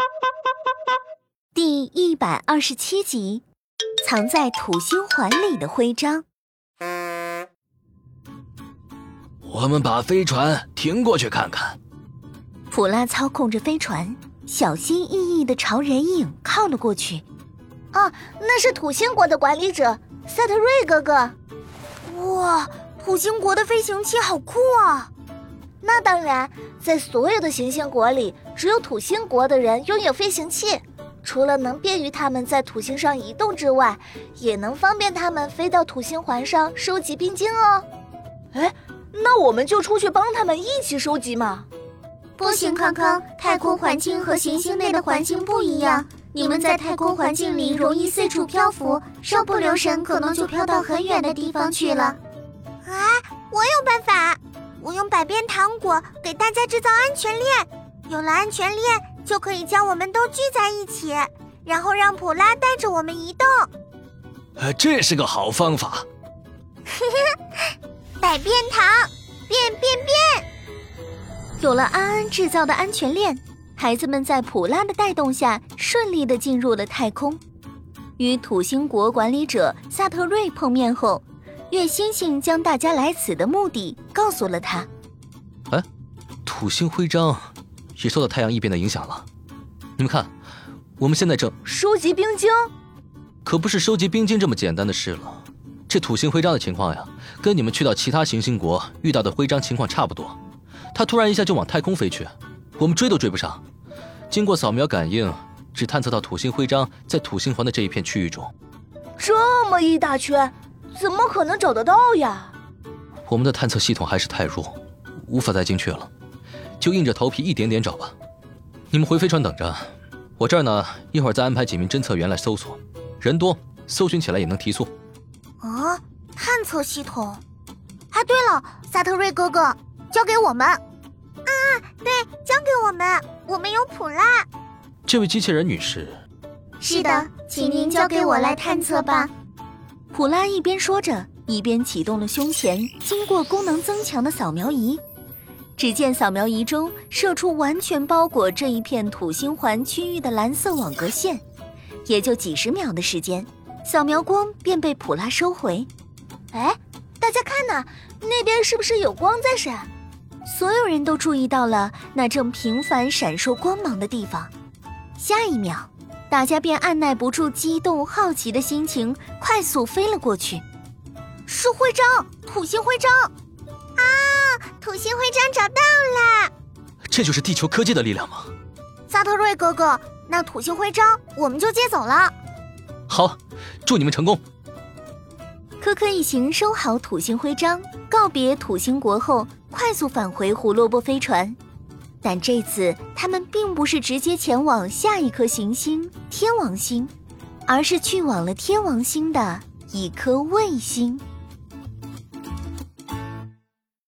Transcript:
第一百二十七集，藏在土星环里的徽章。我们把飞船停过去看看。普拉操控着飞船，小心翼翼的朝人影靠了过去。啊，那是土星国的管理者赛特瑞哥哥。哇，土星国的飞行器好酷啊！那当然，在所有的行星国里，只有土星国的人拥有飞行器。除了能便于他们在土星上移动之外，也能方便他们飞到土星环上收集冰晶哦。哎，那我们就出去帮他们一起收集嘛。不行，康康，太空环境和行星内的环境不一样。你们在太空环境里容易四处漂浮，稍不留神可能就飘到很远的地方去了。啊，我有办法，我用百变糖果给大家制造安全链，有了安全链就可以将我们都聚在一起，然后让普拉带着我们移动。呃，这是个好方法。百变糖，变变变。有了安安制造的安全链，孩子们在普拉的带动下顺利的进入了太空。与土星国管理者萨特瑞碰面后，月星星将大家来此的目的告诉了他。哎，土星徽章也受到太阳异变的影响了。你们看，我们现在正收集冰晶，可不是收集冰晶这么简单的事了。这土星徽章的情况呀，跟你们去到其他行星国遇到的徽章情况差不多。它突然一下就往太空飞去，我们追都追不上。经过扫描感应，只探测到土星徽章在土星环的这一片区域中。这么一大圈，怎么可能找得到呀？我们的探测系统还是太弱，无法再精确了，就硬着头皮一点点找吧。你们回飞船等着，我这儿呢，一会儿再安排几名侦测员来搜索，人多，搜寻起来也能提速。啊，探测系统。啊，对了，萨特瑞哥哥。交给我们，啊，对，交给我们，我们有普拉。这位机器人女士，是的，请您交给我来探测吧。普拉一边说着，一边启动了胸前经过功能增强的扫描仪。只见扫描仪中射出完全包裹这一片土星环区域的蓝色网格线，也就几十秒的时间，扫描光便被普拉收回。哎，大家看呐，那边是不是有光在闪？所有人都注意到了那正频繁闪烁光芒的地方，下一秒，大家便按耐不住激动好奇的心情，快速飞了过去。是徽章，土星徽章！啊，土星徽章找到了！这就是地球科技的力量吗？萨特瑞哥哥，那土星徽章我们就接走了。好，祝你们成功。科科一行收好土星徽章，告别土星国后，快速返回胡萝卜飞船。但这次他们并不是直接前往下一颗行星天王星，而是去往了天王星的一颗卫星。